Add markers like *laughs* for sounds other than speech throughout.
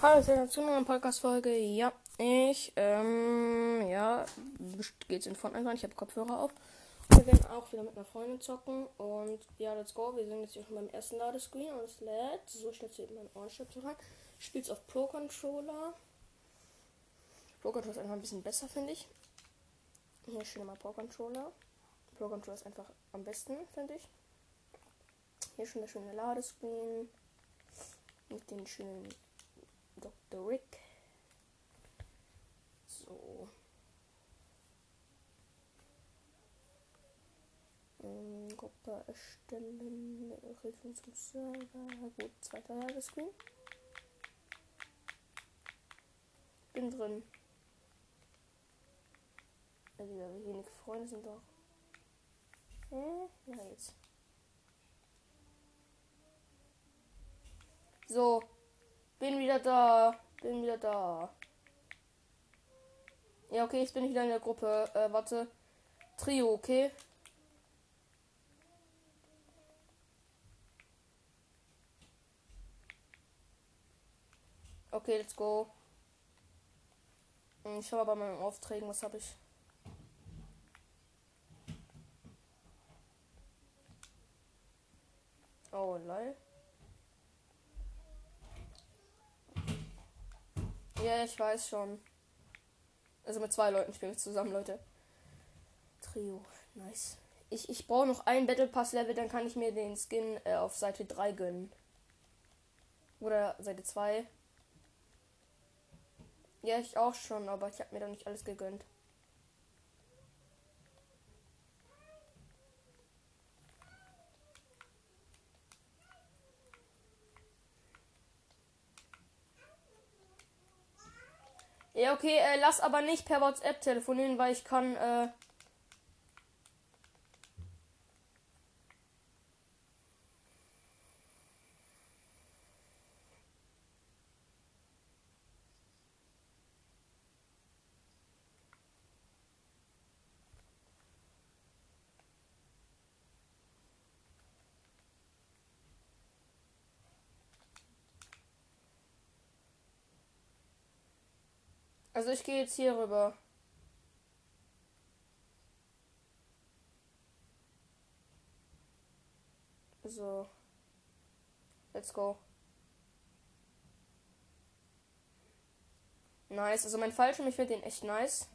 Hallo, herzlich zu einer Podcast-Folge. Ja, ich, ähm, ja, geht's in Fortnite rein. Ich habe Kopfhörer auf. Wir werden auch wieder mit einer Freundin zocken. Und ja, let's go. Wir sind jetzt hier schon beim ersten Ladescreen und es lädt. So stellst du eben meinen Ohrenstöpsel rein. Spielst auf Pro Controller. Pro Controller ist einfach ein bisschen besser, finde ich. Hier schön mal Pro Controller. Pro Controller ist einfach am besten, finde ich. Hier schon der schöne Ladescreen. Mit den schönen Dr. Rick. So. Ähm, Gruppe erstellen. Hilfe zum Server. Gut, zweiter Ladescreen. Bin drin. Also, wie wenige Freunde sind doch. Hä? Ja, jetzt. So. Bin wieder da. Bin wieder da. Ja, okay, jetzt bin ich wieder in der Gruppe. Äh, warte. Trio, okay. Okay, let's go. Hm, ich mal bei meinen Aufträgen, was habe ich. Oh, lol. Ja, ich weiß schon. Also mit zwei Leuten spiele ich zusammen, Leute. Trio, nice. Ich, ich brauche noch ein Battle Pass Level, dann kann ich mir den Skin äh, auf Seite 3 gönnen. Oder Seite 2. Ja, ich auch schon, aber ich habe mir da nicht alles gegönnt. Ja, okay, äh, lass aber nicht per WhatsApp telefonieren, weil ich kann, äh, Also ich gehe jetzt hier rüber. So. Let's go. Nice. Also mein Fallschirm, ich finde den echt nice.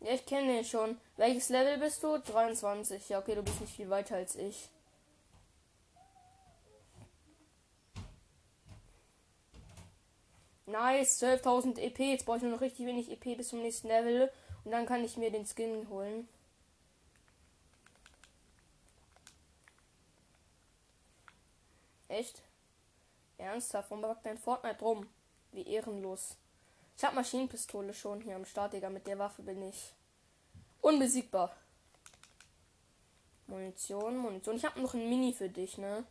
Ja, ich kenne den schon. Welches Level bist du? 23. Ja, okay, du bist nicht viel weiter als ich. Nice, 12.000 EP. Jetzt brauche ich nur noch richtig wenig EP bis zum nächsten Level. Und dann kann ich mir den Skin holen. Echt? Ernsthaft? Warum backt dein Fortnite rum? Wie ehrenlos. Ich habe Maschinenpistole schon hier am Start, Digga. Mit der Waffe bin ich unbesiegbar. Munition, Munition. Ich habe noch ein Mini für dich, ne?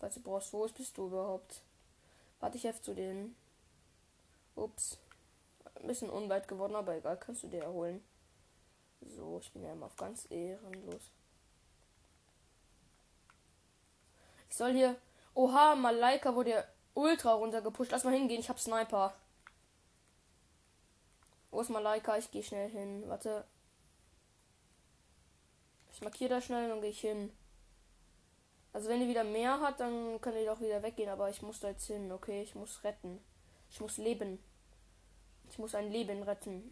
Falls du brauchst, wo bist du überhaupt? Warte, ich helfe zu denen. Ups. Ein bisschen unweit geworden, aber egal, kannst du dir erholen. So, ich bin ja immer auf ganz ehrenlos. Ich soll hier. Oha, Malaika wurde ultra runtergepusht. Lass mal hingehen, ich hab Sniper. Wo ist Malaika? Ich gehe schnell hin. Warte. Ich markiere da schnell und gehe ich hin. Also wenn die wieder mehr hat, dann kann die doch wieder weggehen, aber ich muss da jetzt hin, okay? Ich muss retten. Ich muss leben. Ich muss ein Leben retten.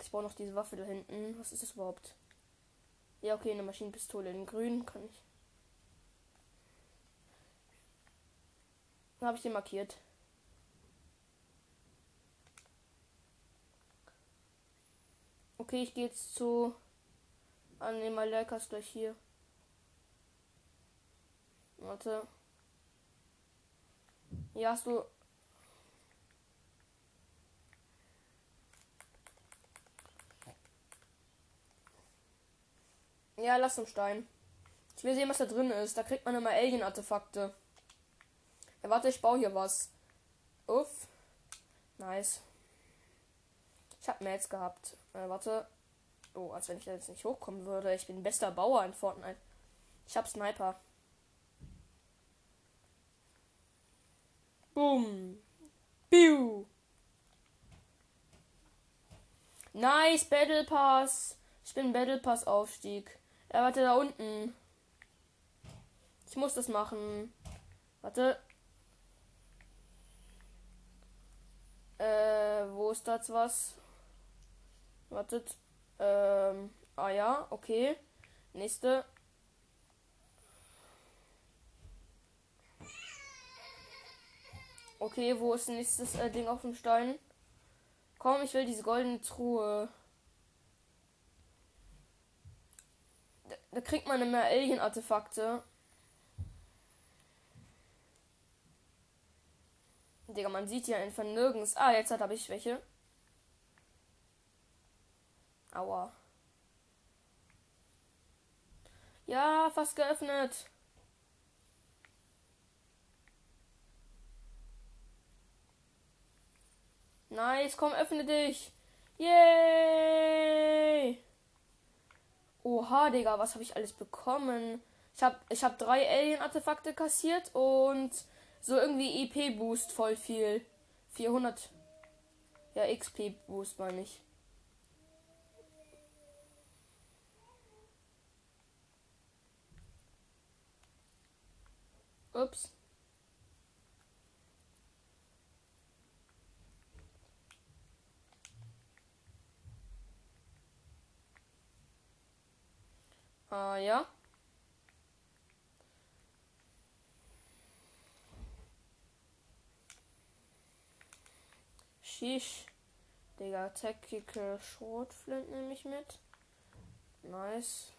Ich brauche noch diese Waffe da hinten. Was ist das überhaupt? Ja, okay, eine Maschinenpistole in grün kann ich. Dann habe ich den markiert. Okay, ich gehe jetzt zu an den Malakas gleich hier. Warte. Ja, hast du. Ja, lass zum Stein. Ich will sehen, was da drin ist. Da kriegt man immer Alien-Artefakte. Ja, warte, ich baue hier was. Uff. Nice. Ich hab Mails gehabt. Äh, warte. Oh, als wenn ich jetzt nicht hochkommen würde. Ich bin bester Bauer in Fortnite. Ich hab Sniper. Boom. Piu. Nice, Battle Pass. Ich bin Battle Pass Aufstieg. Er warte da unten. Ich muss das machen. Warte. Äh, wo ist das was? Wartet. Ähm, ah ja, okay. Nächste. Okay, wo ist nächstes äh, Ding auf dem Stein? Komm, ich will diese goldene Truhe. Da, da kriegt man immer Alien-Artefakte. Digga, man sieht hier einfach nirgends. Ah, jetzt habe ich welche. Aua. Ja, fast geöffnet. Nice, komm, öffne dich. Yay! Oha, Digga, was habe ich alles bekommen? Ich habe ich hab drei Alien-Artefakte kassiert und so irgendwie EP-Boost voll viel. 400. Ja, XP-Boost meine ich. Ups. Ah, ja. Shish. Digga, Tactical Schrotflint nehme ich mit. Nice.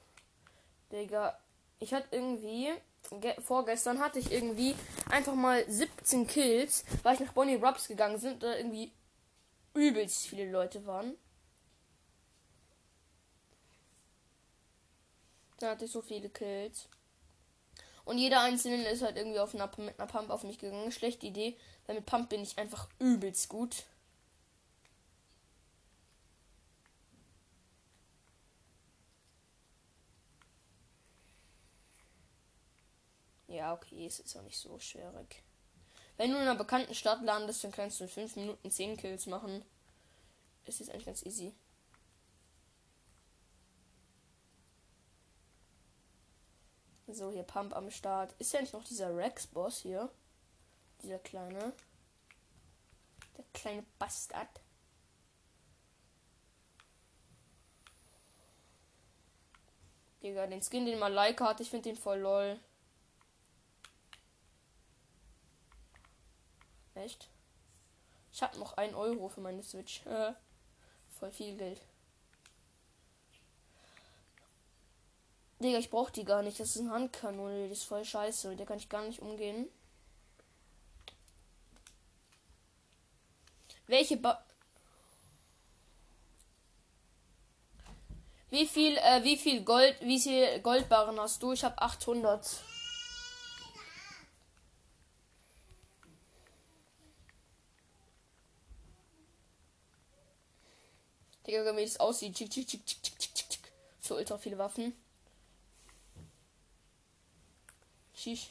Digga, ich hatte irgendwie vorgestern hatte ich irgendwie einfach mal 17 Kills, weil ich nach Bonnie Rubs gegangen sind, da irgendwie übelst viele Leute waren. Da hatte ich so viele Kills. Und jeder einzelne ist halt irgendwie auf einer, mit einer Pump auf mich gegangen. Schlechte Idee, weil mit Pump bin ich einfach übelst gut. Ja, okay, ist auch nicht so schwierig. Wenn du in einer bekannten Stadt landest, dann kannst du in 5 Minuten 10 Kills machen. Es ist eigentlich ganz easy. So, hier Pump am Start. Ist ja nicht noch dieser Rex-Boss hier? Dieser kleine. Der kleine Bastard. Digga, den Skin, den Malaika hat, ich finde den voll lol. Echt? Ich habe noch ein Euro für meine Switch. *laughs* Voll viel Geld. Digga, ich brauche die gar nicht. Das ist ein Handkanone. Die ist voll scheiße. Mit der kann ich gar nicht umgehen. Welche ba Wie viel, äh, wie viel Gold, wie viel Goldbarren hast du? Ich habe 800. Digga, wie es aussieht. Tschick, tschick, tschick, tschick, tschick, tschick. So ultra viele Waffen. Shish.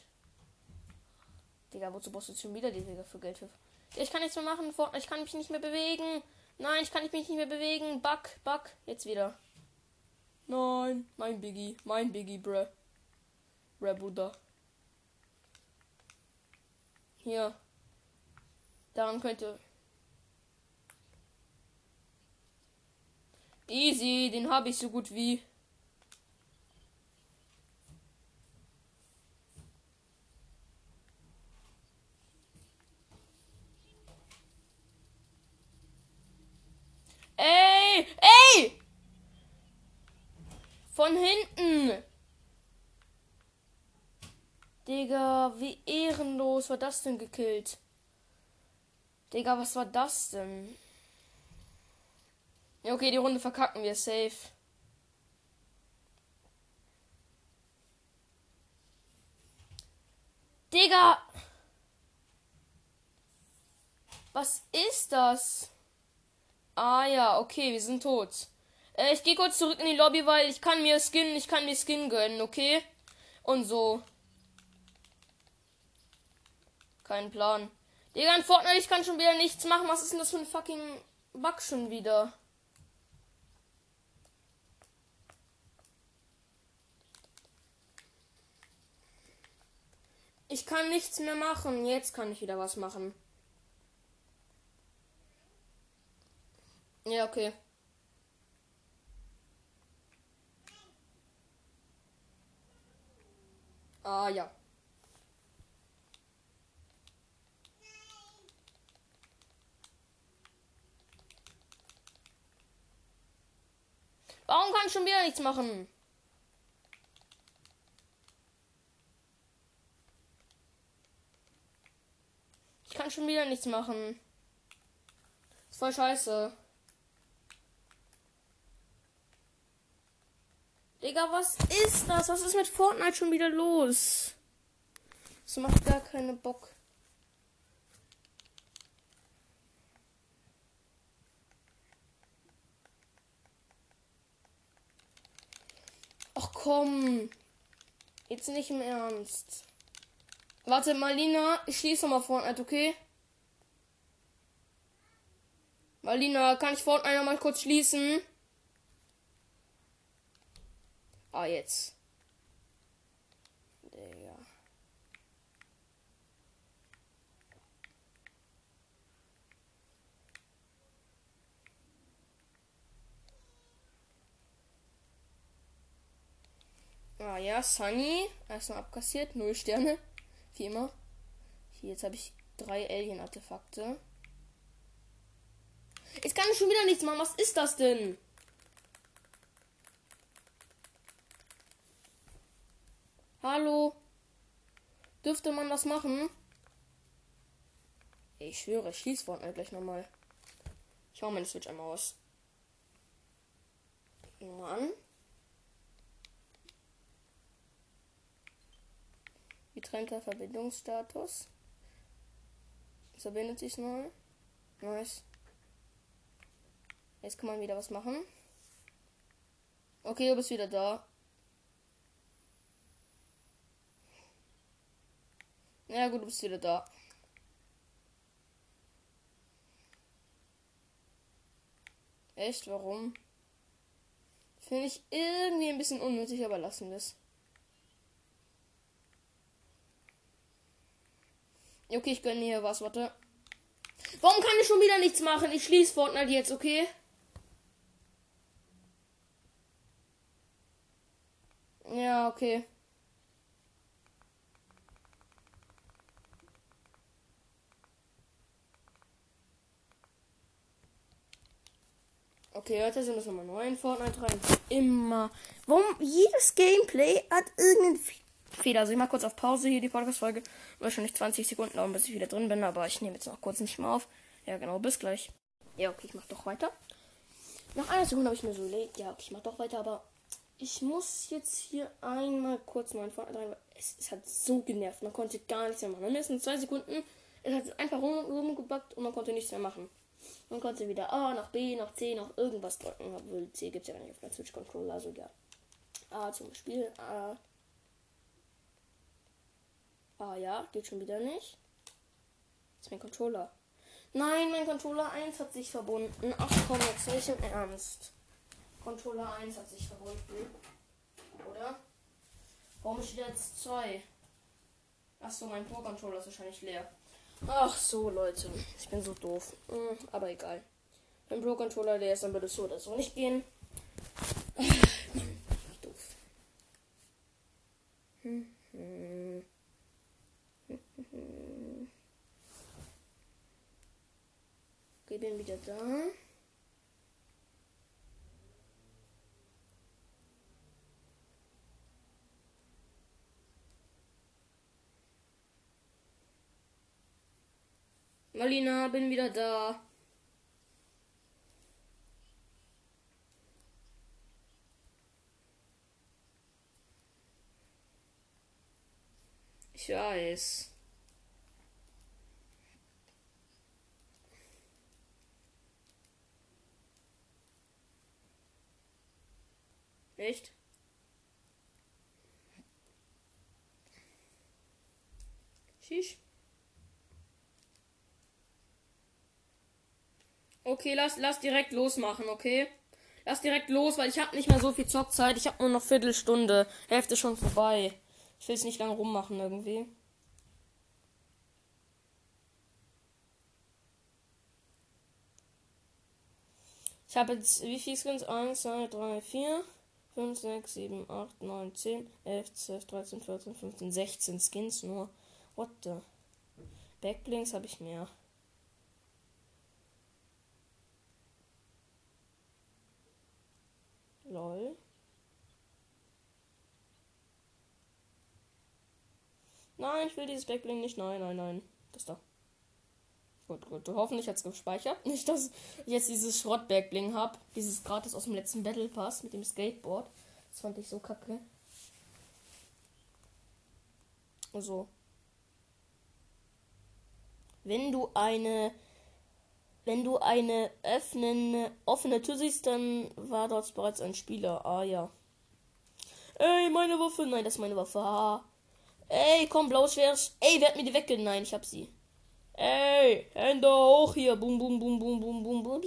Digga, wozu brauchst du schon wieder die Digga für Geld? Ich kann nichts mehr machen. Ich kann mich nicht mehr bewegen. Nein, ich kann mich nicht mehr bewegen. Bug, Bug. Jetzt wieder. Nein, mein Biggie. Mein Biggie, bruh. Bruh, Bruder. Hier. Daran könnte Easy, den habe ich so gut wie. Ey, ey! Von hinten. Digga, wie ehrenlos war das denn gekillt? Digga, was war das denn? Ja, okay, die Runde verkacken wir safe. Digga! Was ist das? Ah ja, okay, wir sind tot. Äh, ich gehe kurz zurück in die Lobby, weil ich kann mir Skin, ich kann mir Skin gönnen, okay? Und so. Kein Plan. Digga, in Fortnite, ich kann schon wieder nichts machen. Was ist denn das für ein fucking Bug schon wieder? Ich kann nichts mehr machen. Jetzt kann ich wieder was machen. Ja, okay. Ah, ja. Warum kann ich schon wieder nichts machen? Ich kann schon wieder nichts machen. Ist voll scheiße. Digga, was ist das? Was ist mit Fortnite schon wieder los? Das macht gar keinen Bock. Ach komm. Jetzt nicht im Ernst. Warte, Marlina, ich schließe mal Fortnite, okay? Marlina, kann ich Fortnite noch mal kurz schließen? Ah, jetzt. Digga. Ah ja, Sunny. Erstmal abkassiert. Null Sterne. Wie immer. Hier, jetzt habe ich drei Alien-Artefakte. Jetzt kann ich schon wieder nichts machen. Was ist das denn? Hallo? Dürfte man das machen? Ich schwöre, ich schließe Fortnite gleich nochmal. Ich hau meine Switch einmal aus. Mann. Getrennter Verbindungsstatus. Es verbindet sich neu. Nice. Jetzt kann man wieder was machen. Okay, du bist wieder da. Ja gut, du bist wieder da. Echt? Warum? Finde ich irgendwie ein bisschen unnötig, aber lassen wir es. Okay, ich gönne hier was, warte. Warum kann ich schon wieder nichts machen? Ich schließe Fortnite jetzt, okay? Ja, okay. Okay, heute sind wir nochmal neu in Fortnite rein. Immer. Warum jedes Gameplay hat irgendeinen Fehler. Also ich mach kurz auf Pause hier die Podcast-Folge. Wahrscheinlich 20 Sekunden dauern, bis ich wieder drin bin, aber ich nehme jetzt noch kurz nicht mehr auf. Ja, genau, bis gleich. Ja, okay, ich mach doch weiter. Nach einer Sekunde habe ich mir so überlegt, ja, okay, ich mach doch weiter, aber ich muss jetzt hier einmal kurz mal in Fortnite rein, weil es, es, hat so genervt. Man konnte gar nichts mehr machen. Mindestens zwei Sekunden. Es hat einfach rum, rumgebackt und man konnte nichts mehr machen. Man konnte wieder A nach B, nach C, nach irgendwas drücken. Obwohl C gibt es ja gar nicht auf der Switch-Controller. Also ja. A zum Beispiel. A. A ja, geht schon wieder nicht. Das ist mein Controller. Nein, mein Controller 1 hat sich verbunden. Ach komm, jetzt nicht im Ernst. Controller 1 hat sich verbunden. Oder? Warum steht jetzt 2? Achso, mein Pro-Controller ist wahrscheinlich leer. Ach so, Leute. Ich bin so doof. Hm, aber egal. Wenn Pro Controller der ist, dann würde es so oder so nicht gehen. Mann, *laughs* doof. Hm, hm. Okay, bin wieder da. Marlina, bin wieder da. Ich weiß. Echt? Shish. Okay, lass, lass direkt losmachen, okay? Lass direkt los, weil ich habe nicht mehr so viel Zockzeit. Ich habe nur noch Viertelstunde. Hälfte schon vorbei. Ich will es nicht lange rummachen irgendwie. Ich habe jetzt, wie viele Skins? 1, 2, 3, 4, 5, 6, 7, 8, 9, 10, 11, 12, 13, 14, 15, 16 Skins nur. What the? Backblinks habe ich mehr. Lol. Nein, ich will dieses Backbling nicht. Nein, nein, nein. Das da. Gut, gut. Hoffentlich hat es gespeichert. *laughs* Nicht, dass ich jetzt dieses Schrott-Backbling habe. Dieses gratis aus dem letzten Battle Pass mit dem Skateboard. Das fand ich so kacke. So. Wenn du eine wenn du eine öffnen, offene Tür siehst, dann war dort bereits ein Spieler. Ah ja. Ey, meine Waffe. Nein, das ist meine Waffe. Ha. Ey, komm, blaues Schwert. Ey, wer hat mir die weggenommen? Nein, ich hab sie. Ey, Hände hoch hier. Bum, bum, bum, bum, bum, bum, bum.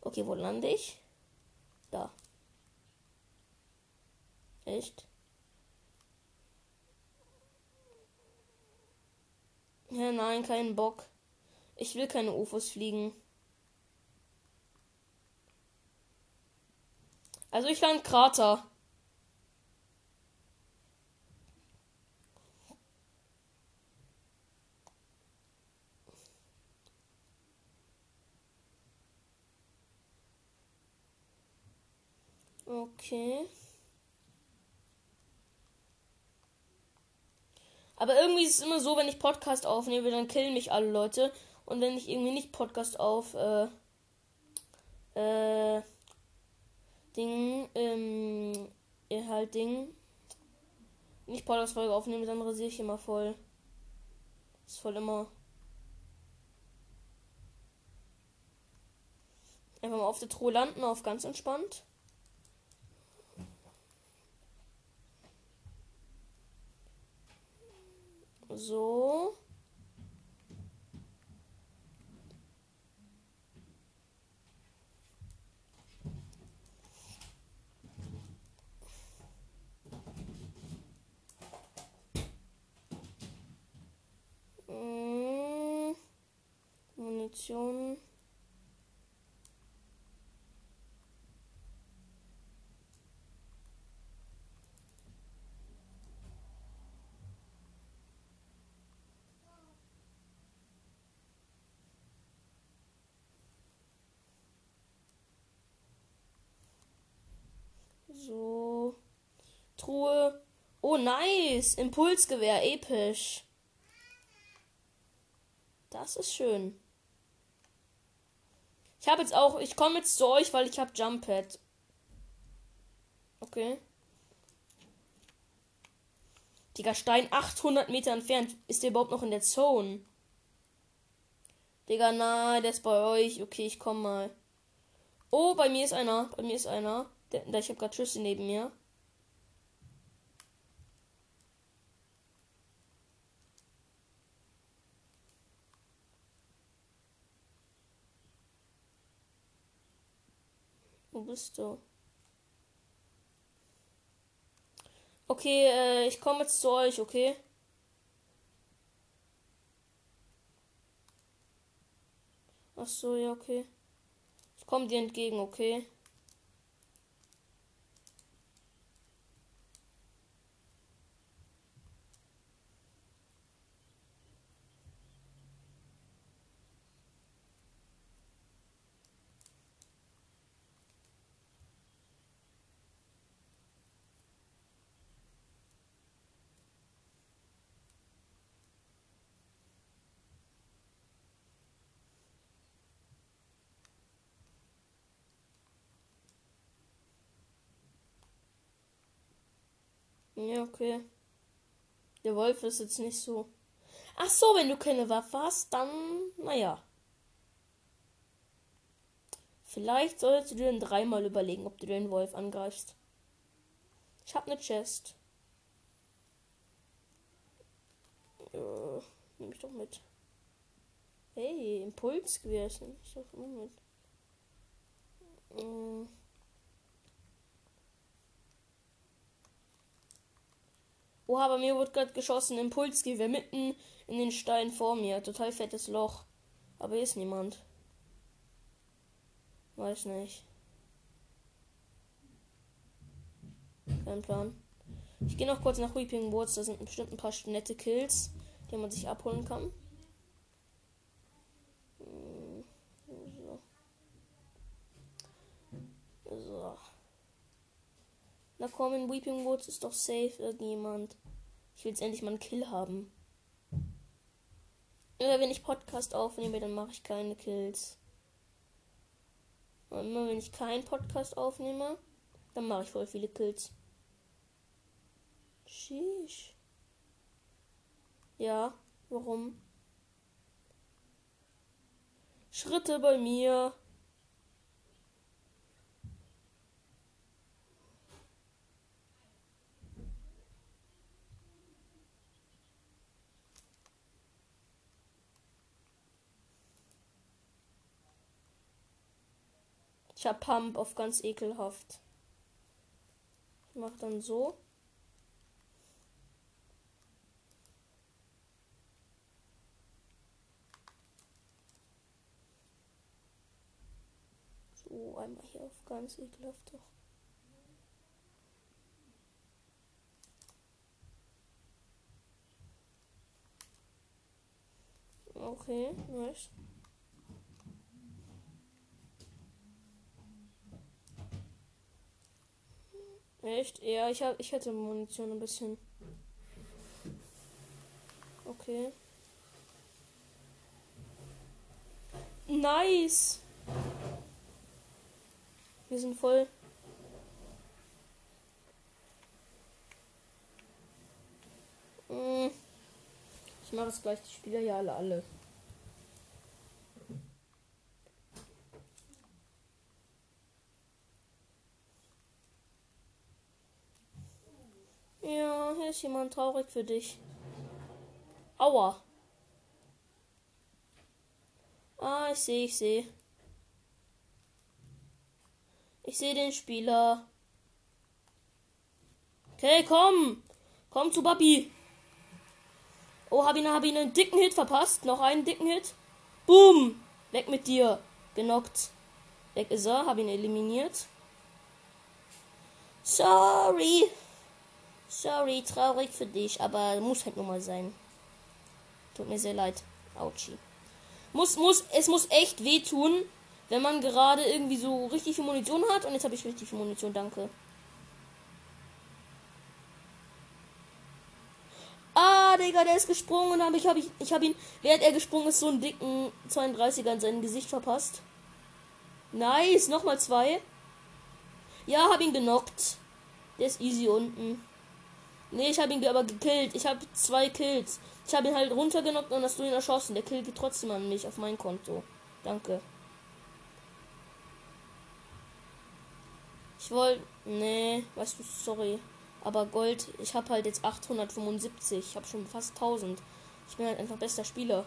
Okay, wo lande ich? Da. Echt? Ja, nein, keinen Bock. Ich will keine UFOs fliegen. Also ich land Krater. Okay. Aber irgendwie ist es immer so, wenn ich Podcast aufnehme, dann killen mich alle Leute. Und wenn ich irgendwie nicht Podcast auf, äh, äh, Ding, ähm, halt Ding, nicht Podcast-Folge aufnehme, dann rasiere ich immer voll. Ist voll immer. Einfach mal auf der Truhe landen, auf ganz entspannt. So. Hm. Munition. So. Truhe. Oh, nice. Impulsgewehr. Episch. Das ist schön. Ich habe jetzt auch. Ich komme jetzt zu euch, weil ich habe Jump Pad. Okay. Digga, Stein 800 Meter entfernt. Ist der überhaupt noch in der Zone? Digga, nein, der ist bei euch. Okay, ich komme mal. Oh, bei mir ist einer. Bei mir ist einer. Der, ich habe gerade Schüsse neben mir. Bist du? Okay, äh, ich komme jetzt zu euch, okay? Ach so, ja, okay. Ich komme dir entgegen, okay? Ja, okay. Der Wolf ist jetzt nicht so. Ach so, wenn du keine Waffe hast, dann, naja. Vielleicht solltest du dir dann dreimal überlegen, ob du den Wolf angreifst. Ich hab ne Chest. Äh, nehme ich doch mit. Hey, Impuls gewesen. Ich doch immer mit. Mm. Oha, bei mir wurde gerade geschossen. Impulsgewehr mitten in den Stein vor mir. Total fettes Loch. Aber hier ist niemand. Weiß nicht. Kein Plan. Ich gehe noch kurz nach Weeping Woods. Da sind bestimmt ein paar nette Kills, die man sich abholen kann. Hm, so. so. Na komm, in Weeping Woods ist doch safe irgendjemand. Ich will jetzt endlich mal einen Kill haben. Immer wenn ich Podcast aufnehme, dann mache ich keine Kills. Und immer wenn ich keinen Podcast aufnehme, dann mache ich voll viele Kills. Sheesh. Ja, warum? Schritte bei mir. Ich hab Pump auf ganz ekelhaft. Ich mach dann so. So, einmal hier auf ganz ekelhaft doch. Okay, nice. Echt? Ja, ich hab, ich hätte Munition ein bisschen. Okay. Nice. Wir sind voll. Hm. Ich mache es gleich die Spieler ja alle alle. Ja, hier ist jemand traurig für dich. Aua. Ah, ich sehe, ich sehe. Ich sehe den Spieler. Okay, komm. Komm zu Papi. Oh, hab ihn, hab ihn einen dicken Hit verpasst. Noch einen dicken Hit. Boom. Weg mit dir. Genockt. Weg ist er. Hab ihn eliminiert. Sorry. Sorry, traurig für dich, aber muss halt nur mal sein. Tut mir sehr leid. Autschi. Muss, muss, es muss echt wehtun, wenn man gerade irgendwie so richtig viel Munition hat. Und jetzt habe ich richtig viel Munition, danke. Ah, Digga, der ist gesprungen. Aber ich habe ich, ich hab ihn, während er gesprungen ist, so einen dicken 32er in sein Gesicht verpasst. Nice, nochmal zwei. Ja, hab ihn genockt. Der ist easy unten. Nee, ich habe ihn aber gekillt. Ich habe zwei Kills. Ich habe ihn halt runtergenockt und hast du ihn erschossen. Der Kill geht trotzdem an mich auf mein Konto. Danke. Ich wollte. Nee, weißt du, sorry. Aber Gold, ich habe halt jetzt 875. Ich habe schon fast 1000. Ich bin halt einfach bester Spieler.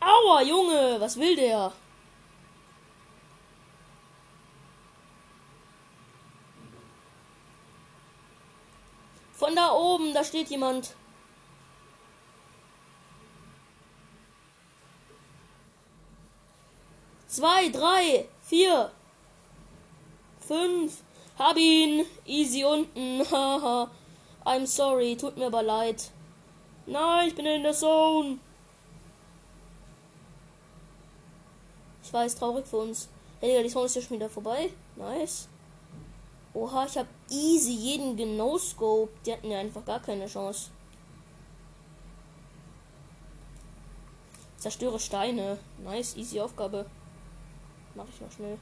Aua, Junge, was will der? Von da oben, da steht jemand. Zwei, drei, vier, fünf. Hab ihn. Easy unten. *laughs* Haha. I'm sorry. Tut mir aber leid. Nein, ich bin in der Zone. Ich weiß, traurig für uns. Hey, die Zone ist ja schon wieder vorbei. Nice. Oha, ich habe easy jeden genoscope. Die hatten ja einfach gar keine Chance. Zerstöre Steine. Nice, easy Aufgabe. Mach ich noch schnell.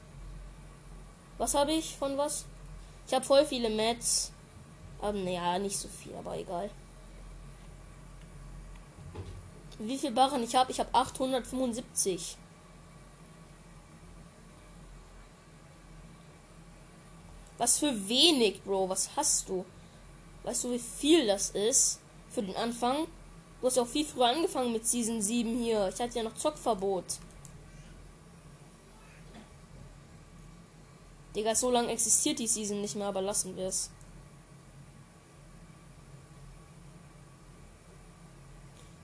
Was habe ich von was? Ich habe voll viele Mats. Aber naja, nicht so viel, aber egal. Wie viel Barren ich habe? Ich habe 875. Was für wenig, Bro. Was hast du? Weißt du, wie viel das ist für den Anfang? Du hast ja auch viel früher angefangen mit Season 7 hier. Ich hatte ja noch Zockverbot. Digga, so lange existiert die Season nicht mehr, aber lassen wir es.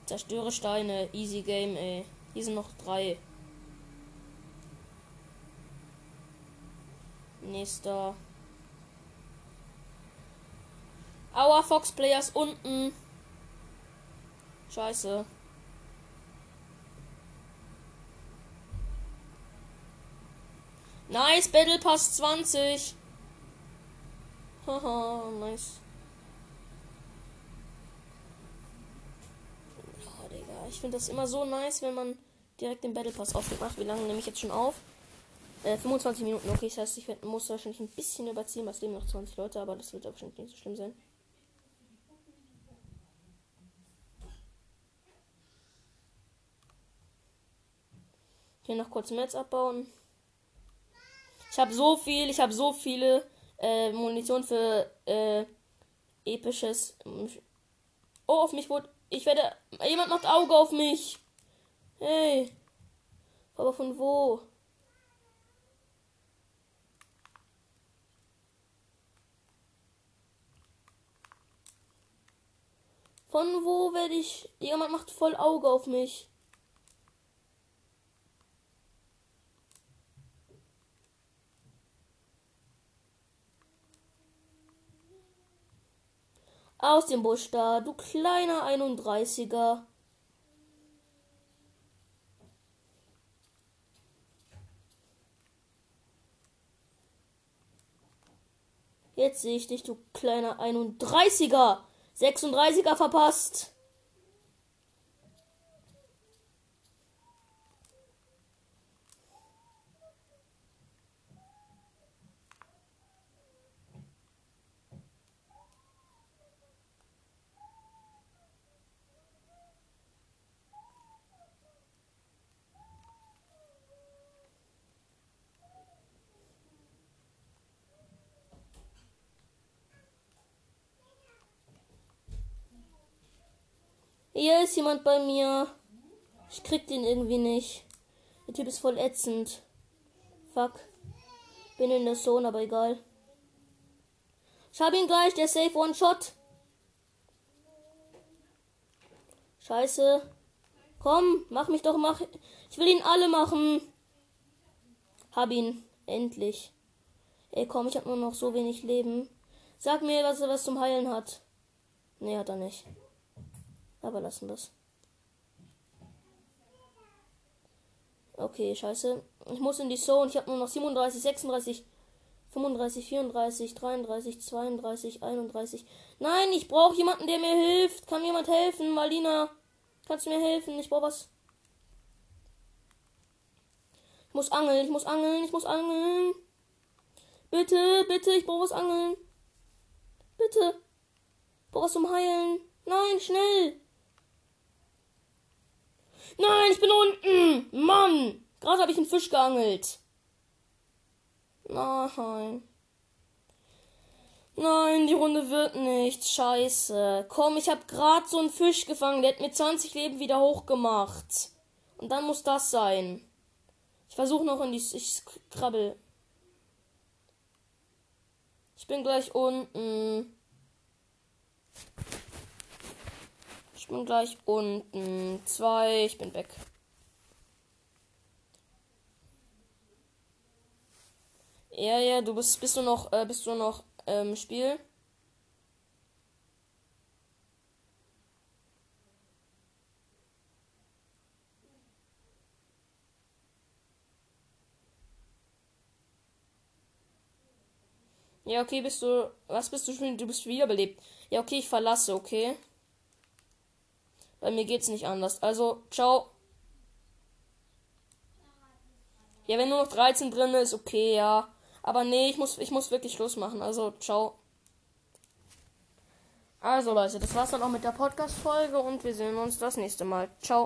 Zerstöre Steine. Easy Game, ey. Hier sind noch drei. Nächster. Aua, Fox Players unten. Scheiße. Nice, Battle Pass 20. Haha, *laughs* nice. Ich finde das immer so nice, wenn man direkt den Battle Pass aufmacht. Wie lange nehme ich jetzt schon auf? Äh, 25 Minuten, okay. Das heißt, ich muss wahrscheinlich ein bisschen überziehen. Was leben noch 20 Leute, aber das wird wahrscheinlich nicht so schlimm sein. Hier noch kurz Metz abbauen. Ich habe so viel, ich habe so viele äh, Munition für äh, episches. Oh, auf mich wurde. Ich werde. Jemand macht Auge auf mich. Hey. Aber von wo? Von wo werde ich. Jemand macht voll Auge auf mich. Aus dem Busch da, du kleiner 31er. Jetzt sehe ich dich, du kleiner 31er. 36er verpasst. Hier ist jemand bei mir. Ich krieg den irgendwie nicht. Der Typ ist voll ätzend. Fuck. Bin in der Zone, aber egal. Ich hab ihn gleich, der Safe One Shot. Scheiße. Komm, mach mich doch, mach. Ich will ihn alle machen. Hab ihn. Endlich. Ey, komm, ich hab nur noch so wenig Leben. Sag mir, was er was zum Heilen hat. Nee, hat er nicht. Aber lassen das. Okay, scheiße. Ich muss in die Zone. Ich habe nur noch 37, 36, 35, 34, 33, 32, 31. Nein, ich brauche jemanden, der mir hilft. Kann jemand helfen? Marlina, kannst du mir helfen? Ich brauche was. Ich muss angeln, ich muss angeln, ich muss angeln. Bitte, bitte, ich brauche was angeln. Bitte. Ich brauche was zum Heilen. Nein, schnell. Nein, ich bin unten. Mann. Gerade habe ich einen Fisch geangelt. Nein. Nein, die Runde wird nicht. Scheiße. Komm, ich habe gerade so einen Fisch gefangen. Der hat mir 20 Leben wieder hochgemacht. Und dann muss das sein. Ich versuche noch in die... Ich krabbel. Ich bin gleich unten. Bin gleich unten. Zwei, ich bin weg. Ja, ja, du bist, bist du noch, äh, bist du noch im ähm, Spiel? Ja, okay, bist du. Was bist du schon? Du bist wiederbelebt. Ja, okay, ich verlasse, okay? Bei mir geht's nicht anders. Also, ciao. Ja, wenn nur noch 13 drin ist, okay, ja. Aber nee, ich muss, ich muss wirklich Schluss machen. Also, ciao. Also, Leute, das war's dann auch mit der Podcast-Folge und wir sehen uns das nächste Mal. Ciao.